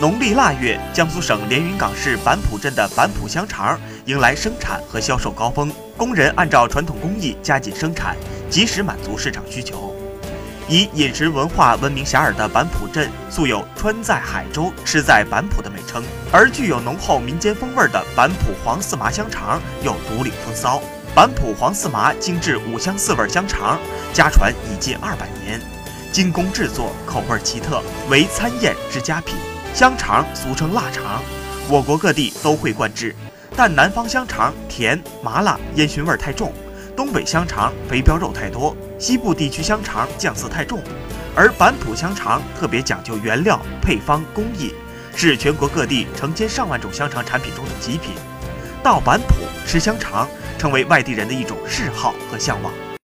农历腊月，江苏省连云港市板浦镇的板浦香肠迎来生产和销售高峰，工人按照传统工艺加紧生产，及时满足市场需求。以饮食文化闻名遐迩的板浦镇，素有“川在海州，吃在板浦”的美称。而具有浓厚民间风味的板浦黄四麻香肠又独领风骚。板浦黄四麻精致五香四味香肠，家传已近二百年，精工制作，口味奇特，为餐宴之佳品。香肠俗称腊肠，我国各地都会灌制，但南方香肠甜麻辣烟熏味太重。东北香肠肥膘肉太多，西部地区香肠酱色太重，而板浦香肠特别讲究原料、配方、工艺，是全国各地成千上万种香肠产品中的极品。到板浦吃香肠，成为外地人的一种嗜好和向往。